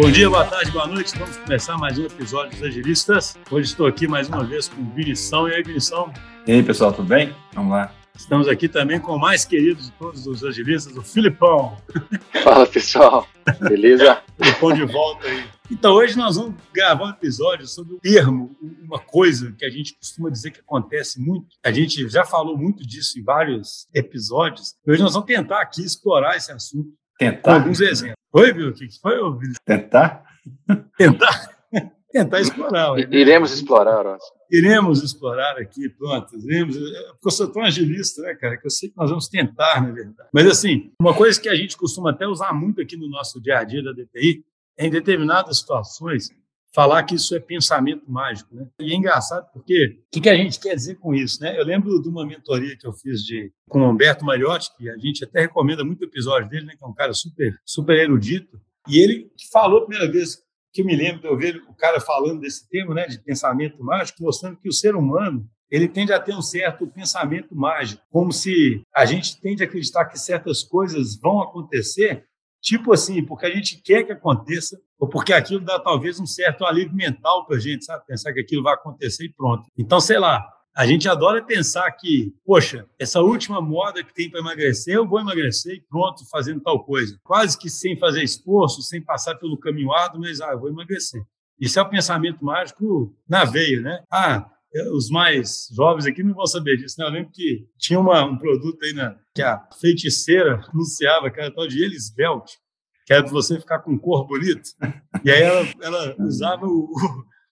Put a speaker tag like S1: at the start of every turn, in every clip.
S1: Bom dia, boa tarde, boa noite. Vamos começar mais um episódio dos Agilistas. Hoje estou aqui mais uma vez com o Vinição. E aí, Vinição?
S2: E aí, pessoal, tudo bem? Vamos lá.
S1: Estamos aqui também com o mais querido de todos os agilistas, o Filipão.
S3: Fala, pessoal. Beleza?
S1: Filipão de volta aí. Então, hoje nós vamos gravar um episódio sobre o termo, uma coisa que a gente costuma dizer que acontece muito. A gente já falou muito disso em vários episódios. Hoje nós vamos tentar aqui explorar esse assunto
S2: Tentar?
S1: com alguns exemplos. Oi, viu? O que foi, Vitor?
S2: Tentar?
S1: Tentar. Tentar explorar. ué.
S3: Iremos explorar, Ross.
S1: Iremos explorar aqui, pronto. Iremos, porque eu sou tão agilista, né, cara, que eu sei que nós vamos tentar, na verdade. Mas, assim, uma coisa que a gente costuma até usar muito aqui no nosso dia a dia da DTI é, em determinadas situações, falar que isso é pensamento mágico, né? E é engraçado porque o que, que a gente quer dizer com isso, né? Eu lembro de uma mentoria que eu fiz de, com o Humberto Mariotti, que a gente até recomenda muito o episódio dele, né? Que é um cara super, super erudito. E ele falou a primeira vez que eu me lembro de eu ver o cara falando desse termo, né? De pensamento mágico, mostrando que o ser humano ele tende a ter um certo pensamento mágico, como se a gente tende a acreditar que certas coisas vão acontecer Tipo assim, porque a gente quer que aconteça, ou porque aquilo dá talvez um certo alívio mental para a gente, sabe? Pensar que aquilo vai acontecer e pronto. Então, sei lá, a gente adora pensar que, poxa, essa última moda que tem para emagrecer, eu vou emagrecer e pronto, fazendo tal coisa. Quase que sem fazer esforço, sem passar pelo caminho árduo, mas ah, eu vou emagrecer. Isso é o pensamento mágico na veia, né? Ah, os mais jovens aqui não vão saber disso, né? Eu lembro que tinha uma, um produto aí na, que a feiticeira anunciava, que era tal de Elisbelt, que era para você ficar com cor bonito. E aí ela, ela usava o,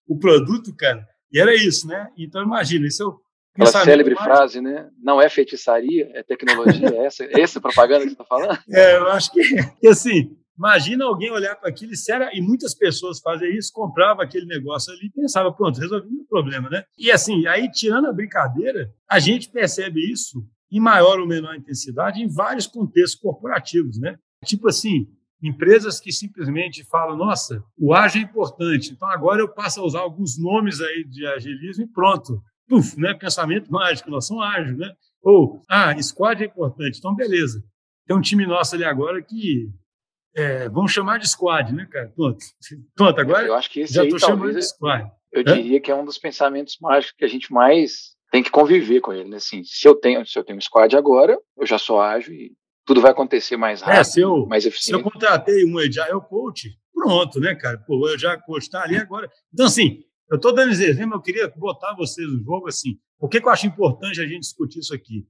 S1: o, o, produto, cara, e era isso, né? Então imagina, isso é o
S3: Aquela célebre frase, né? Não é feitiçaria, é tecnologia. É essa, essa propaganda que você está falando?
S1: É, eu acho que, que assim, Imagina alguém olhar para aquilo e, e muitas pessoas fazem isso, comprava aquele negócio ali e pensava, pronto, resolvi o problema, né? E assim, aí tirando a brincadeira, a gente percebe isso em maior ou menor intensidade em vários contextos corporativos, né? Tipo assim, empresas que simplesmente falam, nossa, o ágil é importante, então agora eu passo a usar alguns nomes aí de agilismo e pronto. Puf, né? Pensamento mágico, nós somos ágeis, né? Ou, ah, squad é importante, então beleza. Tem um time nosso ali agora que é, vamos chamar de squad, né, cara? Pronto. Pronto, agora
S3: eu acho que esse
S1: já
S3: estou
S1: chamando de squad.
S3: Eu Hã? diria que é um dos pensamentos mágicos que a gente mais tem que conviver com ele, né? Assim, se eu tenho, se eu tenho um squad agora, eu já sou ágil e tudo vai acontecer mais rápido,
S1: é, se eu,
S3: mais eficiente.
S1: Se eu contratei um Agile Coach, pronto, né, cara? Pô, o Agile Coach está ali agora. Então, assim, eu estou dando esse exemplo, eu queria botar vocês no jogo, assim, por que, que eu acho importante a gente discutir isso aqui?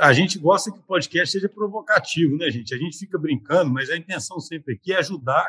S1: A gente gosta que o podcast seja provocativo, né, gente? A gente fica brincando, mas a intenção sempre aqui é ajudar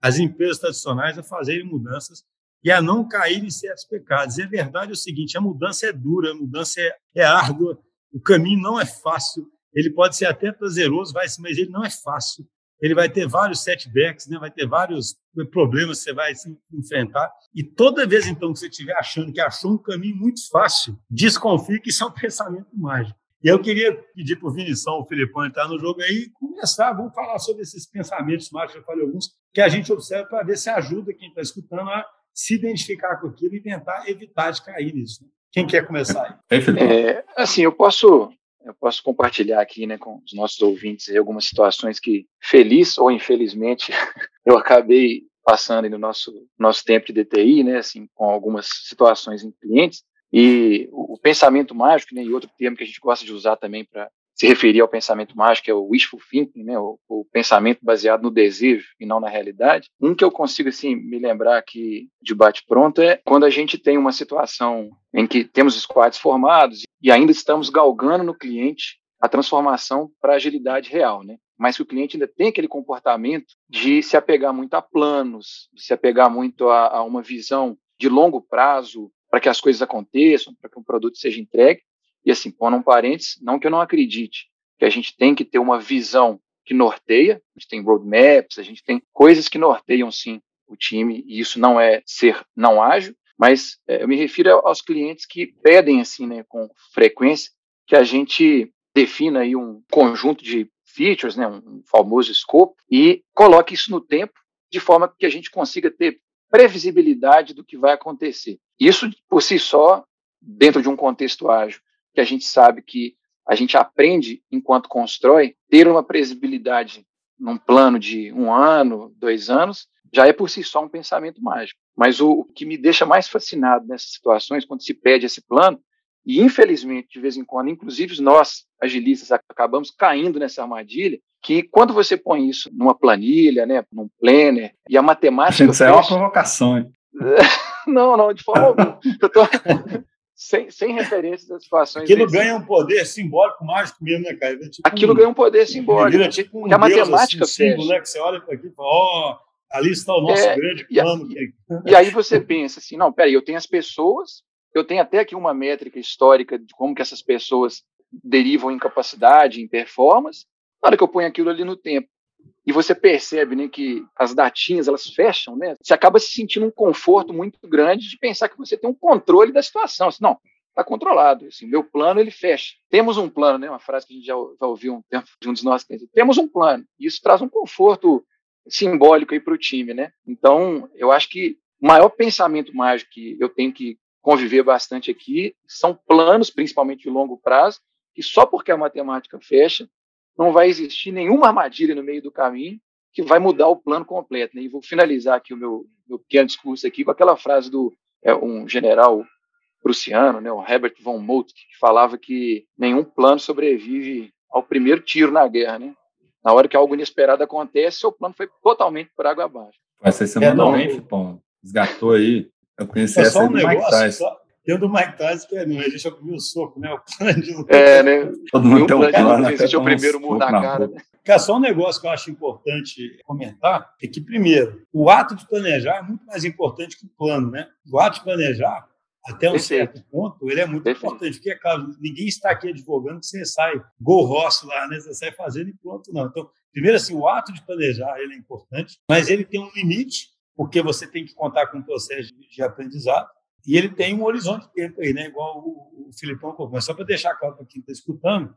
S1: as empresas tradicionais a fazerem mudanças e a não cair em certos pecados. E a verdade é o seguinte: a mudança é dura, a mudança é, é árdua, o caminho não é fácil, ele pode ser até prazeroso, vai, mas ele não é fácil. Ele vai ter vários setbacks, né? vai ter vários problemas que você vai se enfrentar. E toda vez, então, que você estiver achando que achou um caminho muito fácil, desconfie que isso é um pensamento mágico. E eu queria pedir para o Vinição, o Filipão, entrar no jogo aí e começar. Vamos falar sobre esses pensamentos mágicos, eu falei alguns, que a gente observa para ver se ajuda quem está escutando a se identificar com aquilo e tentar evitar de cair nisso. Né? Quem quer começar aí?
S3: É, assim, eu posso, eu posso compartilhar aqui né, com os nossos ouvintes algumas situações que, feliz ou infelizmente, eu acabei passando no nosso, nosso tempo de DTI, né, assim, com algumas situações em clientes. E o, pensamento mágico, né, e outro termo que a gente gosta de usar também para se referir ao pensamento mágico é o wishful thinking, né, o, o, pensamento baseado no desejo e não na realidade. Um que eu consigo assim me lembrar aqui de bate pronto é quando a gente tem uma situação em que temos squads formados e ainda estamos galgando no cliente a transformação para agilidade real, né? Mas que o cliente ainda tem aquele comportamento de se apegar muito a planos, de se apegar muito a, a uma visão de longo prazo, para que as coisas aconteçam, para que um produto seja entregue. E assim, pondo um parênteses, não que eu não acredite que a gente tem que ter uma visão que norteia, a gente tem roadmaps, a gente tem coisas que norteiam sim o time, e isso não é ser não ágil, mas é, eu me refiro aos clientes que pedem assim, né, com frequência, que a gente defina aí um conjunto de features, né, um famoso scope, e coloque isso no tempo, de forma que a gente consiga ter previsibilidade do que vai acontecer. Isso, por si só, dentro de um contexto ágil, que a gente sabe que a gente aprende enquanto constrói, ter uma previsibilidade num plano de um ano, dois anos, já é por si só um pensamento mágico. Mas o, o que me deixa mais fascinado nessas situações, quando se pede esse plano, e infelizmente, de vez em quando, inclusive nós, agilistas, acabamos caindo nessa armadilha, que quando você põe isso numa planilha, né, num planner, e a matemática.
S2: Isso é uma provocação, hein?
S3: não, não, de forma alguma. Eu tô sem, sem referências a situações.
S1: Aquilo desse. ganha um poder simbólico mágico mesmo, né, cara?
S3: Tipo Aquilo um, ganha um poder simbólico.
S1: Vira tipo um a matemática assim, símbolo, né, que você olha para aqui e fala, ó, oh, ali está o nosso é, grande plano.
S3: E, e, aí você pensa assim, não, peraí, eu tenho as pessoas, eu tenho até aqui uma métrica histórica de como que essas pessoas derivam em capacidade, em performance. Na hora que eu ponho aquilo ali no tempo, e você percebe né, que as datinhas elas fecham, né? Você acaba se sentindo um conforto muito grande de pensar que você tem um controle da situação. Assim, não, está controlado. Assim, meu plano ele fecha. Temos um plano, né? Uma frase que a gente já, já ouviu um tempo de um dos nossos clientes. Temos um plano. Isso traz um conforto simbólico aí para o time, né? Então, eu acho que o maior pensamento mágico que eu tenho que conviver bastante aqui são planos, principalmente de longo prazo, que só porque a matemática fecha, não vai existir nenhuma armadilha no meio do caminho que vai mudar o plano completo. Né? E vou finalizar aqui o meu, meu pequeno discurso aqui com aquela frase do é, um general prussiano, né, o Herbert von Moltke, que falava que nenhum plano sobrevive ao primeiro tiro na guerra. Né? Na hora que algo inesperado acontece, seu plano foi totalmente por água abaixo.
S2: Mas você é, mandou bem, Fipão. Esgatou aí. Eu conheci é essa
S1: só um negócio, só, tem o do Mike Tyson que é, não, comeu o soco, né? O
S3: plano de É, né? Todo mundo tem um plano. plano existe o primeiro murro na cara, né?
S1: Cara, só um negócio que eu acho importante comentar é que, primeiro, o ato de planejar é muito mais importante que o plano, né? O ato de planejar, até um Perfeito. certo ponto, ele é muito Perfeito. importante, porque, claro, ninguém está aqui advogando que você sai gol roço lá, né? Você sai fazendo e pronto, não. Então, primeiro, assim, o ato de planejar, ele é importante, mas ele tem um limite, porque você tem que contar com um processo de aprendizado. E ele tem um horizonte de tempo aí, né? igual o, o Filipão colocou. Mas só para deixar claro para quem está escutando,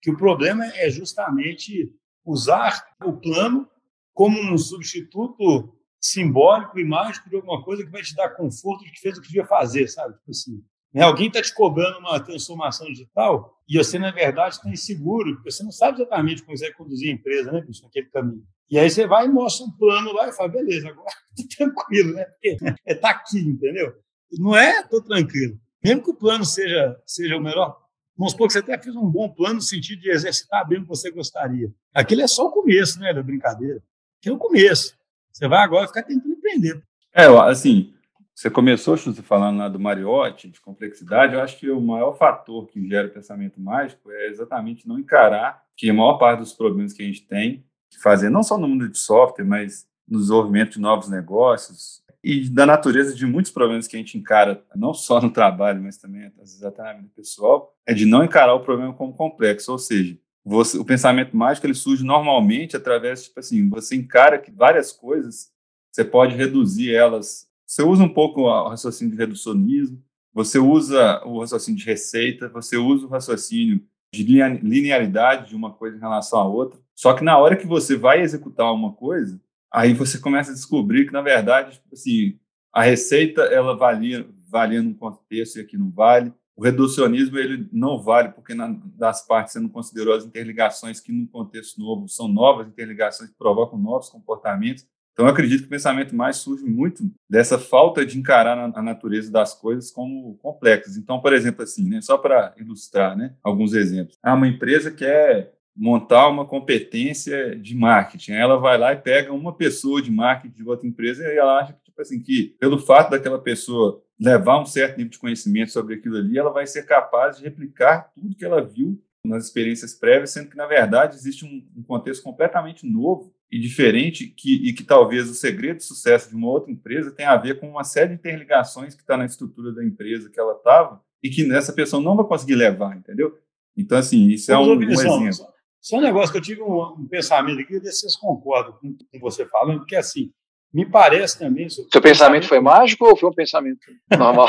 S1: que o problema é justamente usar o plano como um substituto simbólico e mágico de alguma coisa que vai te dar conforto de que fez o que devia fazer, sabe? Tipo assim, né? Alguém está te cobrando uma transformação digital e você, na verdade, está inseguro, porque você não sabe exatamente como você vai conduzir a empresa, né, bicho, naquele caminho. E aí você vai e mostra um plano lá e fala, beleza, agora tá tranquilo, né? Porque é tá aqui, entendeu? Não é, estou tranquilo. Mesmo que o plano seja, seja o melhor, vamos supor que você até fez um bom plano no sentido de exercitar bem o que você gostaria. Aquilo é só o começo né, da brincadeira. Que é o começo. Você vai agora ficar tentando empreender.
S2: É, assim, você começou, Chute, falando lá do Mariotti, de complexidade. Eu acho que o maior fator que gera o pensamento mágico é exatamente não encarar que a maior parte dos problemas que a gente tem fazer, não só no mundo de software, mas no desenvolvimento de novos negócios, e da natureza de muitos problemas que a gente encara, não só no trabalho, mas também às vezes até na vida pessoal, é de não encarar o problema como complexo, ou seja, você, o pensamento mágico ele surge normalmente através, tipo assim, você encara que várias coisas você pode reduzir elas. Você usa um pouco o raciocínio de reducionismo, você usa o raciocínio de receita, você usa o raciocínio de linearidade de uma coisa em relação à outra. Só que na hora que você vai executar uma coisa, Aí você começa a descobrir que, na verdade, tipo assim, a receita ela valia, valia num contexto e aqui não vale. O reducionismo ele não vale porque na, das partes você não considerou as interligações que, num contexto novo, são novas interligações que provocam novos comportamentos. Então, eu acredito que o pensamento mais surge muito dessa falta de encarar a natureza das coisas como complexas. Então, por exemplo, assim, né, só para ilustrar né, alguns exemplos. Ah, uma empresa quer montar uma competência de marketing. Ela vai lá e pega uma pessoa de marketing de outra empresa e ela acha que, tipo assim, que pelo fato daquela pessoa levar um certo nível de conhecimento sobre aquilo ali, ela vai ser capaz de replicar tudo que ela viu nas experiências prévias, sendo que, na verdade, existe um, um contexto completamente novo e diferente que, e que talvez o segredo de sucesso de uma outra empresa tenha a ver com uma série de interligações que está na estrutura da empresa que ela estava e que essa pessoa não vai conseguir levar, entendeu? Então, assim, isso é um, um exemplo.
S1: Só um negócio que eu tive um, um pensamento aqui, ver se vocês concordam com, com você falando, porque assim, me parece também.
S3: Seu pensamento, pensamento foi mágico ou foi um pensamento normal?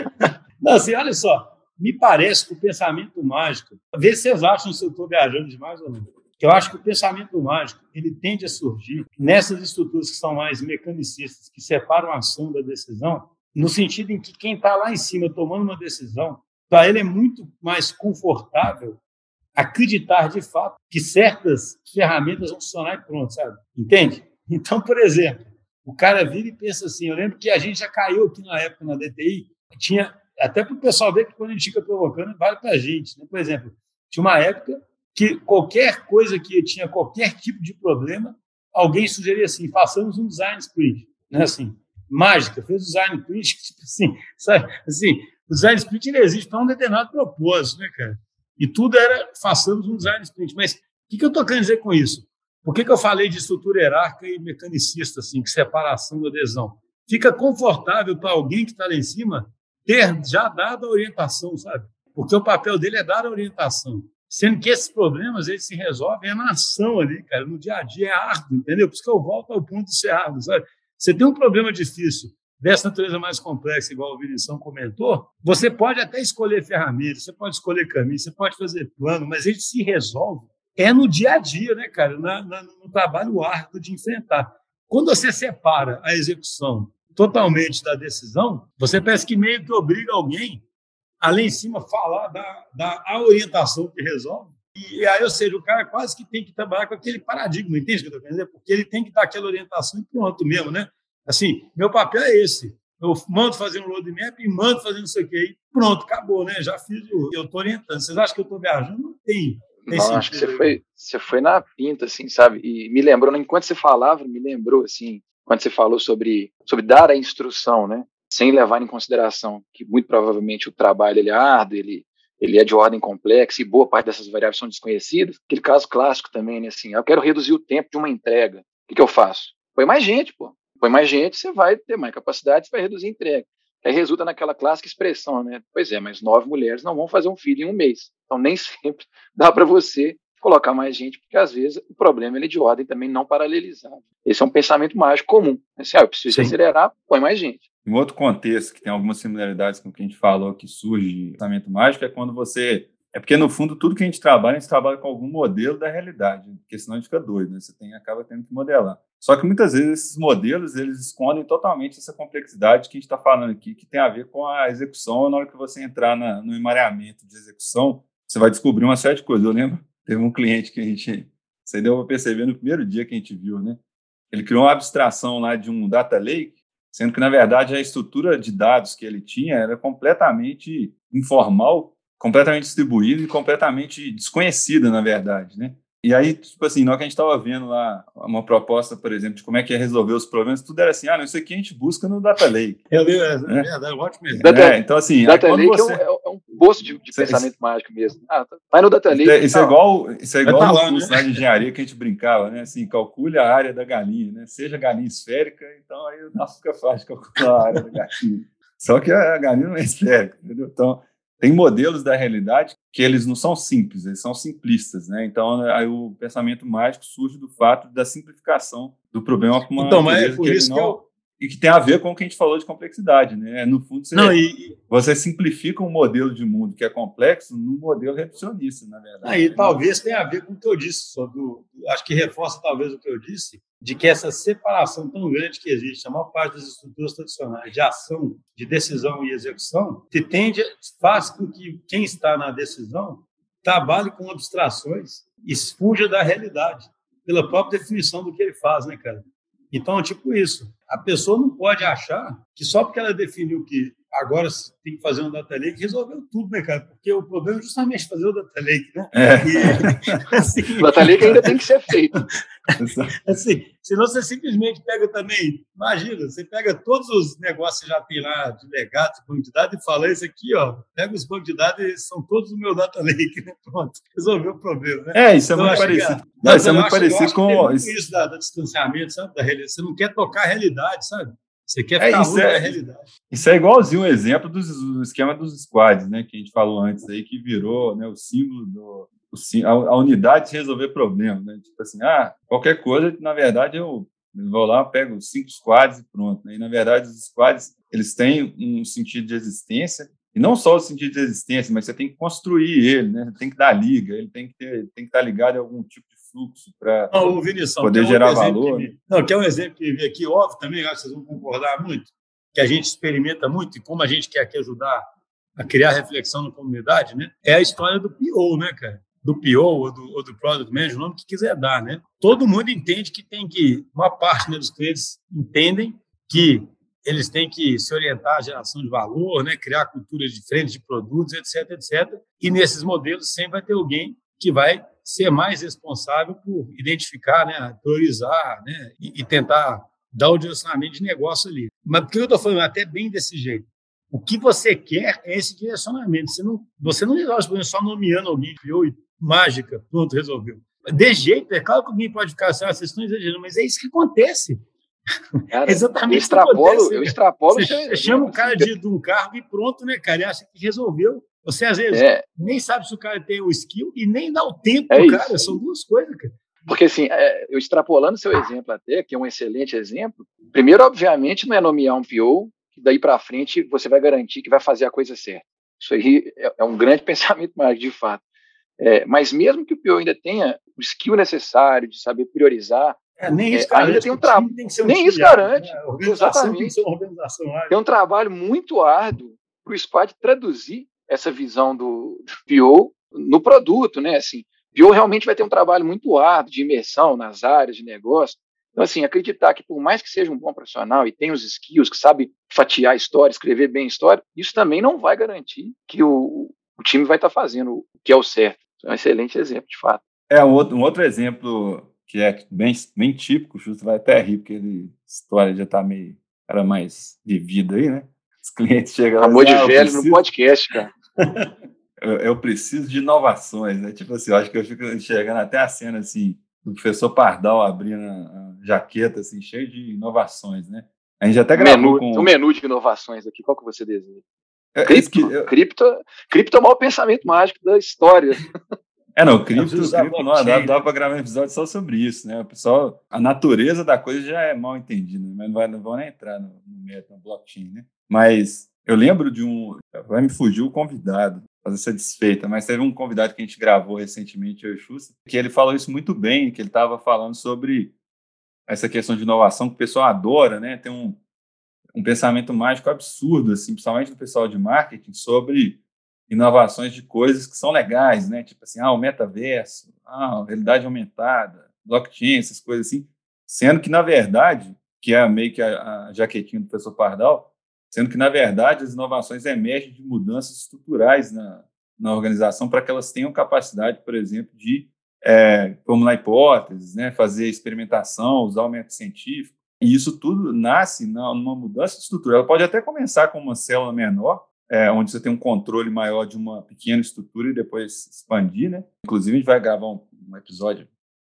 S1: Não, assim, olha só, me parece que o pensamento mágico, vê se vocês acham se eu estou viajando demais ou não. Eu acho que o pensamento mágico ele tende a surgir nessas estruturas que são mais mecanicistas, que separam a ação da decisão, no sentido em que quem está lá em cima tomando uma decisão, para ele é muito mais confortável acreditar de fato que certas ferramentas vão funcionar e pronto, sabe? Entende? Então, por exemplo, O cara vira e pensa assim. Eu lembro que a gente já caiu aqui na época na DTI, tinha até para o pessoal ver que quando a gente fica provocando, vale para a gente. Né? Por exemplo, tinha uma época que qualquer coisa que tinha qualquer tipo de problema, alguém sugeria assim: façamos um design sprint. Né? Assim, mágica, fez o design sprint, tipo assim, sabe? Assim, o design sprint ele existe para um determinado propósito, né, cara? E tudo era façamos um design sprint. Mas o que, que eu estou querendo dizer com isso? Por que, que eu falei de estrutura hierárquica e mecanicista, assim, que separação da adesão? Fica confortável para alguém que está lá em cima ter já dado a orientação, sabe? Porque o papel dele é dar a orientação. Sendo que esses problemas eles se resolvem é na ação ali, cara, no dia a dia, é árduo, entendeu? Por isso que eu volto ao ponto de ser árduo, sabe? Você tem um problema difícil dessa natureza mais complexa, igual o Vinição comentou, você pode até escolher ferramentas, você pode escolher caminho, você pode fazer plano, mas ele se resolve é no dia a dia, né, cara? Na, na, no trabalho árduo de enfrentar. Quando você separa a execução totalmente da decisão, você parece que meio que obriga alguém a lá em cima falar da, da a orientação que resolve. E, aí, ou seja, o cara quase que tem que trabalhar com aquele paradigma, entende o que eu estou querendo dizer? Porque ele tem que dar aquela orientação e pronto mesmo, né? Assim, meu papel é esse. Eu mando fazer um roadmap e mando fazer não sei o quê. E pronto, acabou, né? Já fiz o. Eu estou orientando. Vocês acham que eu estou viajando? Não tem.
S3: Não, acho que você foi, você foi na pinta, assim, sabe? E me lembrou, enquanto você falava, me lembrou, assim, quando você falou sobre, sobre dar a instrução, né? Sem levar em consideração que muito provavelmente o trabalho ele é árduo, ele, ele é de ordem complexa e boa parte dessas variáveis são desconhecidas. Aquele caso clássico também, né? Assim, eu quero reduzir o tempo de uma entrega. O que, que eu faço? Põe mais gente, pô. Põe mais gente, você vai ter mais capacidade, você vai reduzir a entrega. Aí resulta naquela clássica expressão, né? Pois é, mas nove mulheres não vão fazer um filho em um mês. Então nem sempre dá para você colocar mais gente, porque às vezes o problema ele é de ordem também não paralelizado. Esse é um pensamento mágico comum. Assim, ah, eu preciso Sim. acelerar, põe mais gente.
S2: Um outro contexto que tem algumas similaridades com o que a gente falou que surge pensamento mágico é quando você é porque, no fundo, tudo que a gente trabalha, a gente trabalha com algum modelo da realidade, porque senão a gente fica doido, né? Você tem, acaba tendo que modelar. Só que muitas vezes esses modelos, eles escondem totalmente essa complexidade que a gente está falando aqui, que tem a ver com a execução. Na hora que você entrar na, no emareamento de execução, você vai descobrir uma série de coisas. Eu lembro, teve um cliente que a gente, você deu para perceber no primeiro dia que a gente viu, né? Ele criou uma abstração lá de um data lake, sendo que, na verdade, a estrutura de dados que ele tinha era completamente informal completamente distribuída e completamente desconhecida, na verdade, né? E aí, tipo assim, na hora que a gente estava vendo lá uma proposta, por exemplo, de como é que ia resolver os problemas, tudo era assim, ah, não, isso aqui a gente busca no Data Lake.
S1: Eu li, é, né? é, é ótimo mesmo.
S3: Data, é, então, assim... Data Lake você... é, um, é um poço de, de pensamento isso, mágico mesmo. Ah, tá. vai no Data Lake...
S2: Isso, isso é igual, isso é igual tá lá, curso né? de engenharia que a gente brincava, né? Assim, calcule a área da galinha, né? Seja galinha esférica, então aí o nosso fica fácil calcular a área da galinha. Só que a galinha não é esférica, entendeu? Então tem modelos da realidade que eles não são simples, eles são simplistas, né? Então, aí o pensamento mágico surge do fato da simplificação do problema uma
S1: então, mas é por que isso não, que eu...
S2: e que tem a ver com o que a gente falou de complexidade, né? No fundo, você, não, e... você simplifica um modelo de mundo que é complexo num modelo reducionista, na verdade.
S1: Aí né? talvez tenha a ver com o que eu disse, sobre o, acho que reforça talvez o que eu disse, de que essa separação tão grande que existe, a maior parte das estruturas tradicionais de ação, de decisão e execução, que tende, faz com que quem está na decisão trabalhe com abstrações e fuja da realidade, pela própria definição do que ele faz, né, cara? Então, tipo isso. A pessoa não pode achar que só porque ela definiu que agora tem que fazer um data lake, resolveu tudo, né, cara? Porque o problema é justamente fazer o data lake, né? É.
S3: E, assim, o data lake ainda tem que ser feito.
S1: assim, senão você simplesmente pega também, imagina, você pega todos os negócios que já tem lá de legado, de banco de dados e fala, esse aqui, ó, pega os bancos de dados são todos o meu data lake, né? Pronto, resolveu o problema, né?
S2: É, isso é então, muito parecido. Que, não, isso é muito parecido com...
S1: isso, isso da, da distanciamento, sabe? Da realidade. Você não quer tocar a realidade, sabe? Você quer é, ficar é, isso é, realidade.
S2: Isso é igualzinho o exemplo do, do esquema dos squads, né? Que a gente falou antes aí, que virou né, o símbolo do. A, a, unidade de resolver problemas, né? Tipo assim, ah, qualquer coisa, na verdade, eu vou lá, pego cinco squads e pronto. Né? E, na verdade, os squads, eles têm um sentido de existência, e não só o sentido de existência, mas você tem que construir ele, né? Tem que dar liga, ele tem que ter, tem que estar ligado a algum tipo fluxo para poder gerar valor.
S1: Que, não, que é um exemplo que vi aqui, óbvio também, acho que vocês vão concordar muito, que a gente experimenta muito e como a gente quer aqui ajudar a criar reflexão na comunidade, né? É a história do PO, né, cara? Do PO ou do, ou do Product Manager, o nome que quiser dar, né? Todo mundo entende que tem que, uma parte né, dos clientes entendem que eles têm que se orientar à geração de valor, né, criar culturas diferentes de produtos, etc, etc. E nesses modelos sempre vai ter alguém que vai ser mais responsável por identificar, né, priorizar, né, e, e tentar dar o direcionamento de negócio ali. Mas por que eu estou falando até bem desse jeito? O que você quer é esse direcionamento. Você não, você não resolve só nomeando alguém, criou e mágica, pronto, resolveu. De jeito, é claro que alguém pode ficar assim, ah, vocês estão exagerando, mas é isso que acontece.
S3: Cara, Exatamente. Eu extrapolo, eu extrapolo.
S1: Você chama o cara de, de, um cargo e pronto, né, cara? E acha que resolveu. Você, às vezes, é. nem sabe se o cara tem o skill e nem dá o tempo é cara. São duas coisas, cara.
S3: Porque, assim, é, eu extrapolando seu exemplo até, que é um excelente exemplo, primeiro, obviamente, não é nomear um PO, que daí para frente você vai garantir que vai fazer a coisa certa. Isso aí é, é um grande pensamento mais, de fato. É, mas mesmo que o PO ainda tenha o skill necessário de saber priorizar,
S1: é, nem isso é, ainda
S3: tem um trabalho. Um nem isso garante. Né? Exatamente. Tem, tem um trabalho muito árduo para o SPAD traduzir essa visão do, do PO no produto, né? Assim, PO realmente vai ter um trabalho muito árduo de imersão nas áreas de negócio. Então, assim, acreditar que por mais que seja um bom profissional e tenha os skills, que sabe fatiar a história, escrever bem a história, isso também não vai garantir que o, o time vai estar tá fazendo o que é o certo. É um excelente exemplo, de fato.
S2: É, um outro, um outro exemplo que é bem, bem típico, o Justo vai até rir, porque ele, história já está meio, era mais vivida aí, né? Os clientes chegam
S3: lá Amor de ah, velho preciso... no podcast, cara.
S2: eu, eu, preciso de inovações, né? Tipo assim, eu acho que eu fico enxergando até a cena, assim, do professor Pardal abrindo a, jaqueta, assim, cheio de inovações, né? A gente até gravou
S3: menu, com... Um menu de inovações aqui, qual que você deseja? É, cripto, eu... cripto, cripto é o maior pensamento mágico da história.
S2: É, não, cripto, cripto não, dá, dá para gravar um episódio só sobre isso, né? O pessoal, a natureza da coisa já é mal entendida, né? mas não, vai, não vão nem entrar no, no, no blockchain, né? Mas eu lembro de um, vai me fugir o convidado, fazer essa desfeita, mas teve um convidado que a gente gravou recentemente, eu e Xuxa, que ele falou isso muito bem, que ele estava falando sobre essa questão de inovação que o pessoal adora, né? Tem um, um pensamento mágico absurdo, assim, principalmente do pessoal de marketing, sobre inovações de coisas que são legais, né? Tipo assim, ah, o metaverso, ah, realidade aumentada, blockchain, essas coisas assim. Sendo que, na verdade, que é meio que a, a jaquetinha do professor Pardal, sendo que, na verdade, as inovações emergem de mudanças estruturais na, na organização para que elas tenham capacidade, por exemplo, de é, formular hipóteses, né, fazer experimentação, usar o método científico. E isso tudo nasce numa mudança de estrutura. Ela pode até começar com uma célula menor, é, onde você tem um controle maior de uma pequena estrutura e depois expandir, né? Inclusive, a gente vai gravar um, um episódio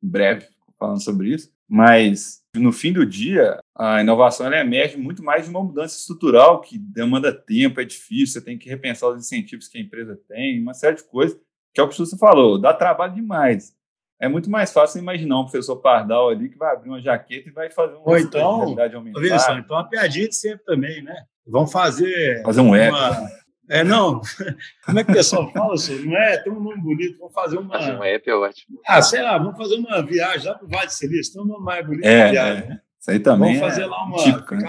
S2: breve falando sobre isso. Mas, no fim do dia, a inovação ela emerge muito mais de uma mudança estrutural que demanda tempo, é difícil, você tem que repensar os incentivos que a empresa tem, uma série de coisas, que é o que você falou, dá trabalho demais. É muito mais fácil imaginar um professor Pardal ali que vai abrir uma jaqueta e vai fazer uma
S1: Ou então, realidade aumentada. então, uma piadinha de sempre também, né? Vamos fazer.
S2: Fazer um eco.
S1: É, não. Como é que o pessoal fala, senhor? Não é? Tem um nome bonito. Vamos fazer uma.
S3: Fazer um app é ótimo.
S1: Ah, sei lá, vamos fazer uma viagem lá para o Vale de Silício. Tem um nome mais bonito
S2: é, viagem, é. Né? Isso aí também.
S1: Vamos fazer
S2: é
S1: lá uma. Típico, né?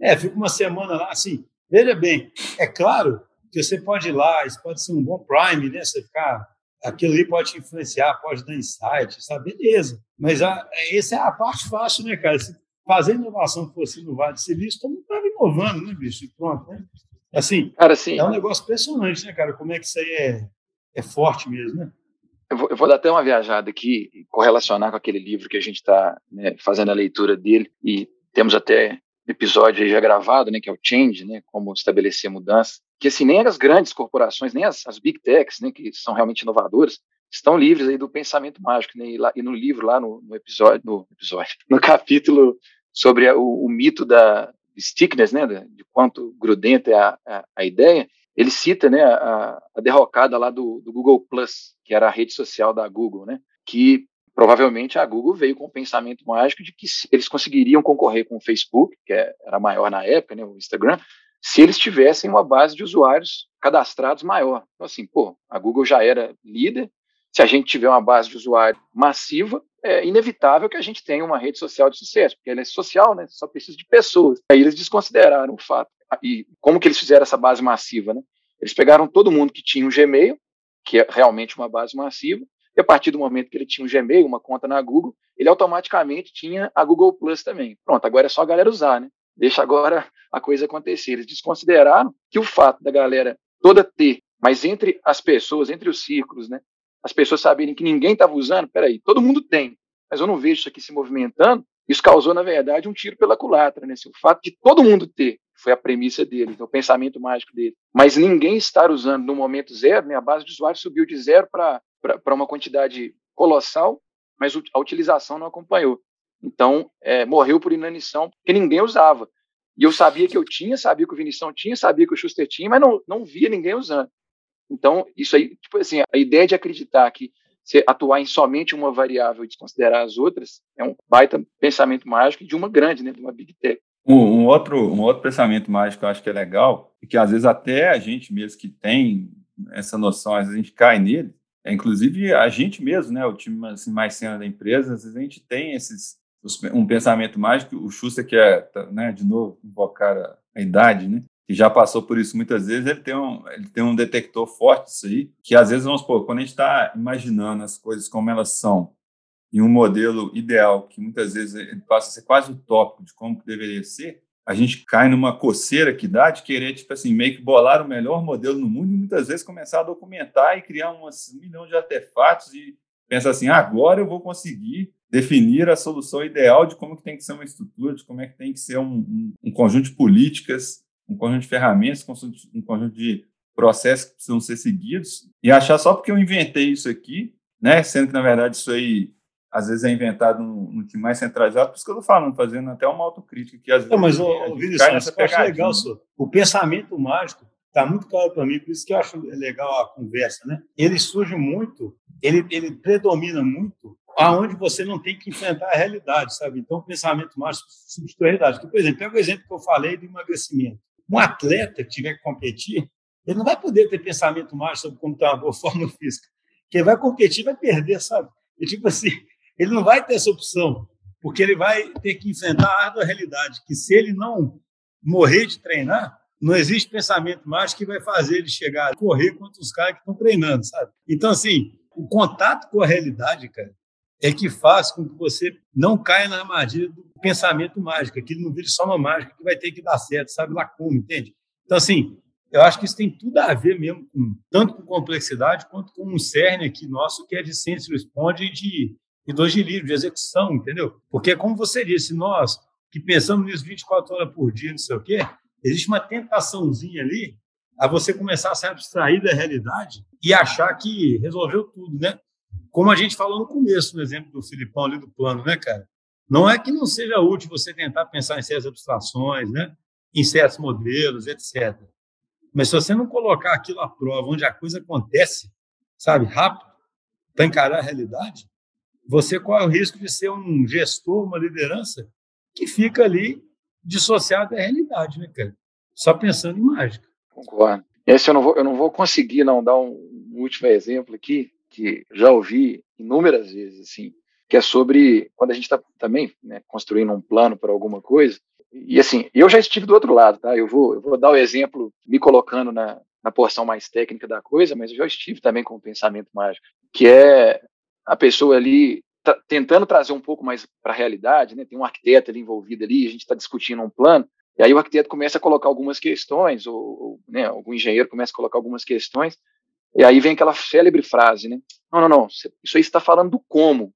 S1: É, fica uma semana lá, assim. Veja bem, é claro que você pode ir lá, isso pode ser um bom prime, né? Você ficar. Aquilo ali pode influenciar, pode dar insight, sabe? Beleza. Mas a, essa é a parte fácil, né, cara? Se fazer inovação fosse no Vale de Silício, todo mundo estava inovando, né, bicho? pronto, né? Assim, cara, assim, é um negócio impressionante, né, cara? Como é que isso aí é, é forte mesmo, né?
S3: Eu vou, eu vou, dar até uma viajada aqui e correlacionar com aquele livro que a gente está né, fazendo a leitura dele e temos até episódio já gravado, né, que é o Change, né, como estabelecer mudança, que assim, nem as grandes corporações, nem as, as big techs, né, que são realmente inovadoras, estão livres aí do pensamento mágico, né, e, lá, e no livro lá no, no, episódio, no episódio, no capítulo sobre a, o, o, mito da stickness, né, de quanto grudenta é a, a, a ideia, ele cita, né, a, a derrocada lá do, do, Google Plus, que era a rede social da Google, né, que provavelmente a Google veio com o pensamento mágico de que eles conseguiriam concorrer com o Facebook, que é, era maior na época, né, o Instagram, se eles tivessem uma base de usuários cadastrados maior. Então, assim, pô, a Google já era líder, se a gente tiver uma base de usuário massiva, é inevitável que a gente tenha uma rede social de sucesso, porque ela é social, né? Só precisa de pessoas. Aí eles desconsideraram o fato. E como que eles fizeram essa base massiva, né? Eles pegaram todo mundo que tinha um Gmail, que é realmente uma base massiva, E a partir do momento que ele tinha um Gmail, uma conta na Google, ele automaticamente tinha a Google Plus também. Pronto, agora é só a galera usar, né? Deixa agora a coisa acontecer. Eles desconsideraram que o fato da galera toda ter, mas entre as pessoas, entre os círculos, né? As pessoas saberem que ninguém estava usando, peraí, todo mundo tem, mas eu não vejo isso aqui se movimentando. Isso causou, na verdade, um tiro pela culatra, né? Assim, o fato de todo mundo ter, foi a premissa dele, então, o pensamento mágico dele. Mas ninguém estar usando no momento zero, né? A base de usuários subiu de zero para uma quantidade colossal, mas a utilização não acompanhou. Então, é, morreu por inanição, porque ninguém usava. E eu sabia que eu tinha, sabia que o Vinição tinha, sabia que o Schuster tinha, mas não, não via ninguém usando. Então, isso aí, tipo assim, a ideia de acreditar que você atuar em somente uma variável e desconsiderar as outras é um baita pensamento mágico de uma grande, né, de uma big tech.
S2: Um, um, outro, um outro pensamento mágico que eu acho que é legal, e que às vezes até a gente mesmo que tem essa noção, às vezes a gente cai nele, é, inclusive a gente mesmo, né, o time assim, mais cena da empresa, às vezes a gente tem esses um pensamento mágico, o Schuster, que é, tá, né, de novo, invocar a, a idade, né, que já passou por isso muitas vezes, ele tem um, ele tem um detector forte disso aí, que às vezes, vamos supor, quando a gente está imaginando as coisas como elas são, em um modelo ideal, que muitas vezes ele passa a ser quase utópico de como deveria ser, a gente cai numa coceira que dá de querer, tipo assim, meio que bolar o melhor modelo no mundo e muitas vezes começar a documentar e criar umas, um milhão de artefatos e pensar assim, ah, agora eu vou conseguir definir a solução ideal de como que tem que ser uma estrutura, de como é que tem que ser um, um, um conjunto de políticas, um conjunto de ferramentas, um conjunto de processos que precisam ser seguidos, e achar só porque eu inventei isso aqui, né, sendo que, na verdade, isso aí às vezes é inventado no, no time mais centralizado, por isso que eu estou falando, fazendo até uma autocrítica que às
S1: Não, vezes. Mas, ô, Vinícius, eu acho legal, senhor. o pensamento mágico está muito claro para mim, por isso que eu acho legal a conversa, né? Ele surge muito, ele, ele predomina muito aonde você não tem que enfrentar a realidade, sabe? Então, o pensamento mágico substitui a realidade. Então, por exemplo, pega o exemplo que eu falei do emagrecimento. Um atleta que tiver que competir, ele não vai poder ter pensamento mágico sobre como ter uma boa forma física. Quem vai competir vai perder, sabe? E, tipo assim, ele não vai ter essa opção, porque ele vai ter que enfrentar a árdua realidade, que se ele não morrer de treinar, não existe pensamento mágico que vai fazer ele chegar a correr contra os caras que estão treinando, sabe? Então, assim, o contato com a realidade, cara, é que faz com que você não caia na armadilha do pensamento mágico, aquilo não vire só uma mágica que vai ter que dar certo, sabe lá como, entende? Então, assim, eu acho que isso tem tudo a ver mesmo, com, tanto com complexidade quanto com um cerne aqui nosso, que é de sense responde e de, e do agilírio, de execução, entendeu? Porque, como você disse, nós que pensamos nisso 24 horas por dia, não sei o quê, existe uma tentaçãozinha ali a você começar a se abstrair da realidade e achar que resolveu tudo, né? Como a gente falou no começo, no exemplo do Filipão ali do plano, né, cara? Não é que não seja útil você tentar pensar em certas abstrações, né? Em certos modelos, etc. Mas se você não colocar aquilo à prova, onde a coisa acontece, sabe, rápido, para encarar a realidade, você corre o risco de ser um gestor, uma liderança que fica ali dissociado da realidade, né, cara? Só pensando em mágica.
S3: Concordo. Esse eu não vou, eu não vou conseguir não dar um, um último exemplo aqui, que já ouvi inúmeras vezes, assim, que é sobre quando a gente está também né, construindo um plano para alguma coisa. E assim, eu já estive do outro lado, tá? Eu vou, eu vou dar o exemplo me colocando na, na porção mais técnica da coisa, mas eu já estive também com o pensamento mágico, que é a pessoa ali tá tentando trazer um pouco mais para a realidade, né? Tem um arquiteto ali envolvido ali, a gente está discutindo um plano, e aí o arquiteto começa a colocar algumas questões, ou, ou né, algum engenheiro começa a colocar algumas questões, e aí vem aquela célebre frase, né? Não, não, não, isso aí está falando do como.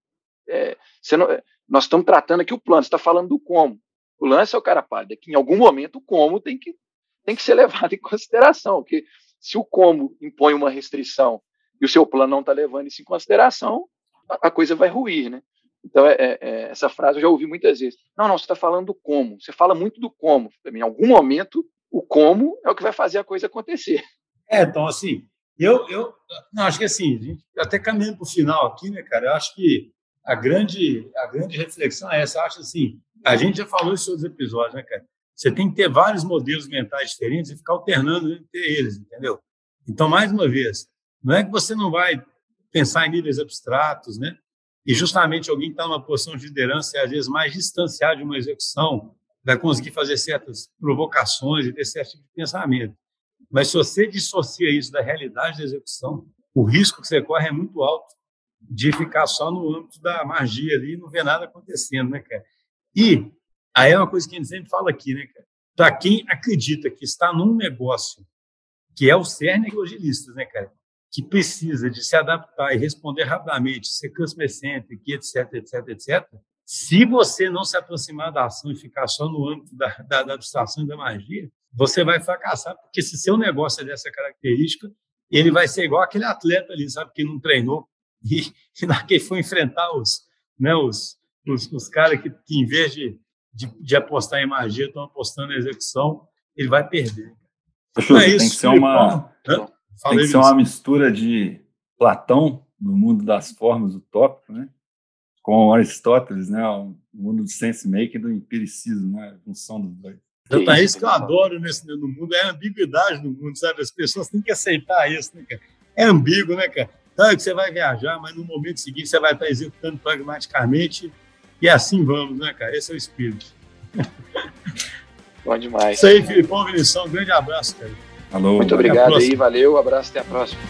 S3: É, não, nós estamos tratando aqui o plano, você está falando do como. O lance é o cara pálido, é que em algum momento o como tem que, tem que ser levado em consideração, porque se o como impõe uma restrição e o seu plano não está levando isso em consideração, a, a coisa vai ruir, né? Então, é, é, é, essa frase eu já ouvi muitas vezes. Não, não, você está falando do como. Você fala muito do como. Em algum momento, o como é o que vai fazer a coisa acontecer.
S1: É, então, assim, eu, eu não, acho que assim, até caminhando para o final aqui, né, cara, eu acho que a grande, a grande reflexão é essa. Eu acho assim, a gente já falou isso em outros episódios, né, cara? Você tem que ter vários modelos mentais diferentes e ficar alternando entre eles, entendeu? Então, mais uma vez, não é que você não vai pensar em níveis abstratos, né? E justamente alguém que está numa posição de liderança e às vezes mais distanciado de uma execução vai conseguir fazer certas provocações e ter certo tipo de pensamento. Mas se você dissocia isso da realidade da execução, o risco que você corre é muito alto de ficar só no âmbito da magia ali e não ver nada acontecendo, né, cara? E aí é uma coisa que a gente sempre fala aqui, né, cara? Para quem acredita que está num negócio que é o cerne evangelistas, né, cara? Que precisa de se adaptar e responder rapidamente, ser customer centric, etc, etc, etc. Se você não se aproximar da ação e ficar só no âmbito da, da, da abstração e da magia, você vai fracassar, porque se seu negócio é dessa característica, ele vai ser igual aquele atleta ali, sabe, que não treinou e, e na que foi enfrentar os, né, os, os, os caras que, que, em vez de, de, de apostar em magia, estão apostando em execução, ele vai perder.
S2: É isso, tem que ser uma, tem que ser uma mistura de Platão, no mundo das formas utópico, né? com Aristóteles, né? o mundo do sense making e do empiricismo, né? a junção dos dois.
S1: Então, é isso que eu adoro nesse, no mundo, é a ambiguidade no mundo, sabe? As pessoas têm que aceitar isso, né, cara? É ambíguo, né, cara? Então, é que você vai viajar, mas no momento seguinte você vai estar executando pragmaticamente e assim vamos, né, cara? Esse é o espírito.
S3: Bom demais.
S1: Isso aí, Filipão Vinição. Um grande abraço, cara.
S3: Alô. Muito obrigado aí, valeu, abraço, até a próxima.